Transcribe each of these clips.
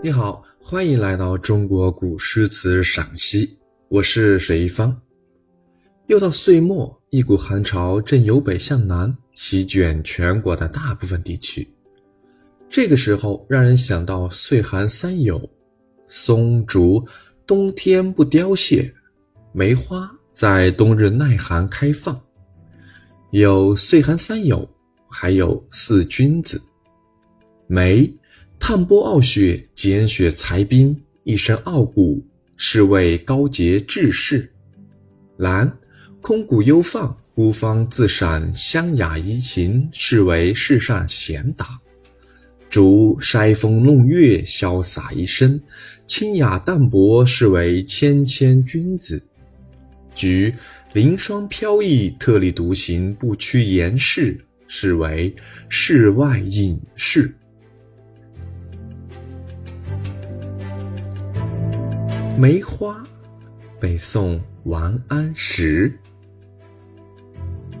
你好，欢迎来到中国古诗词赏析，我是水一方。又到岁末，一股寒潮正由北向南席卷全国的大部分地区。这个时候，让人想到岁寒三友：松竹冬天不凋谢，梅花在冬日耐寒开放。有岁寒三友，还有四君子。梅。炭波傲雪，捡雪裁冰，一身傲骨，是谓高洁志士。兰，空谷幽放，孤芳自赏，香雅怡情，是为世上贤达。竹，筛风弄月，潇洒一身，清雅淡泊，是为谦谦君子。菊，凌霜飘逸，特立独行，不屈严饰，是为世外隐士。梅花，北宋王安石。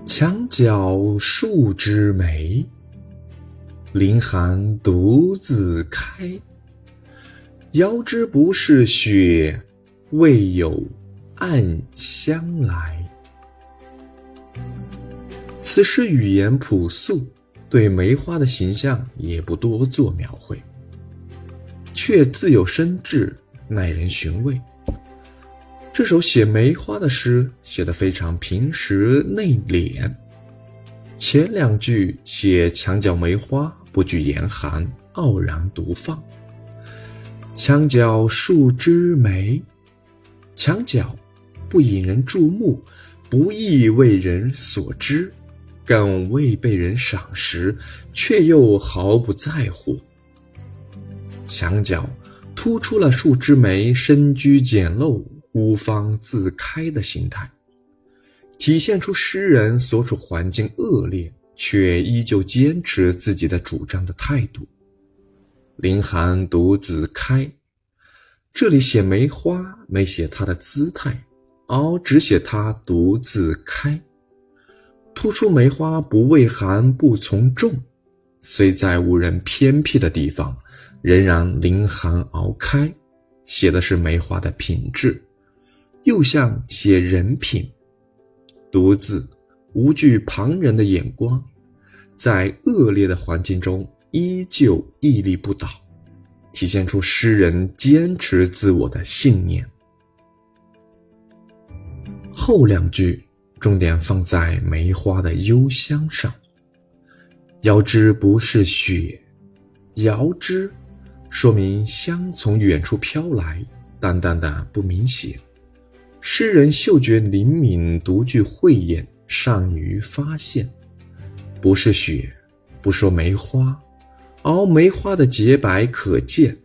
墙角数枝梅，凌寒独自开。遥知不是雪，为有暗香来。此诗语言朴素，对梅花的形象也不多做描绘，却自有深致。耐人寻味。这首写梅花的诗写得非常平实内敛，前两句写墙角梅花不惧严寒，傲然独放。墙角数枝梅，墙角不引人注目，不易为人所知，更未被人赏识，却又毫不在乎。墙角。突出了树枝梅深居简陋、孤芳自开的心态，体现出诗人所处环境恶劣却依旧坚持自己的主张的态度。凌寒独自开，这里写梅花没写它的姿态，而只写它独自开，突出梅花不畏寒不从众，虽在无人偏僻的地方。仍然凌寒熬开，写的是梅花的品质，又像写人品。独自无惧旁人的眼光，在恶劣的环境中依旧屹立不倒，体现出诗人坚持自我的信念。后两句重点放在梅花的幽香上，遥知不是雪，遥知。说明香从远处飘来，淡淡的不明显。诗人嗅觉灵敏，独具慧眼，善于发现。不是雪，不说梅花，而梅花的洁白可见，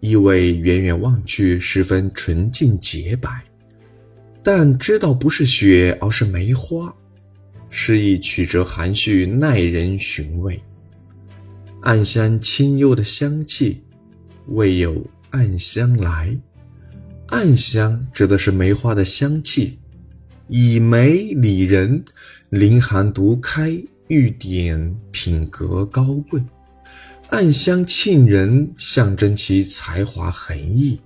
意味远远望去十分纯净洁白。但知道不是雪，而是梅花，诗意曲折含蓄，耐人寻味。暗香清幽的香气。未有暗香来，暗香指的是梅花的香气，以梅礼人，凌寒独开，喻点品格高贵。暗香沁人，象征其才华横溢。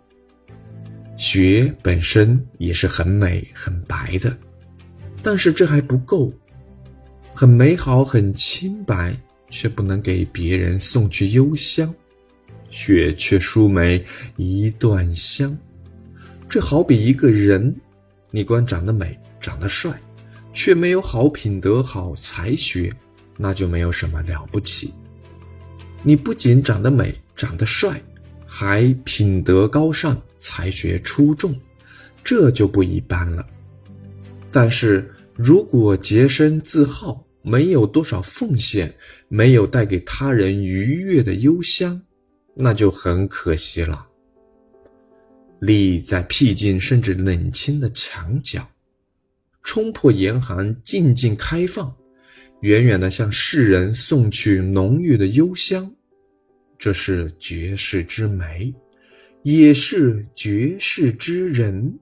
雪本身也是很美很白的，但是这还不够，很美好很清白，却不能给别人送去幽香。雪却输梅一段香，这好比一个人，你光长得美、长得帅，却没有好品德、好才学，那就没有什么了不起。你不仅长得美、长得帅，还品德高尚、才学出众，这就不一般了。但是如果洁身自好，没有多少奉献，没有带给他人愉悦的幽香。那就很可惜了。立在僻静甚至冷清的墙角，冲破严寒，静静开放，远远的向世人送去浓郁的幽香，这是绝世之美，也是绝世之人。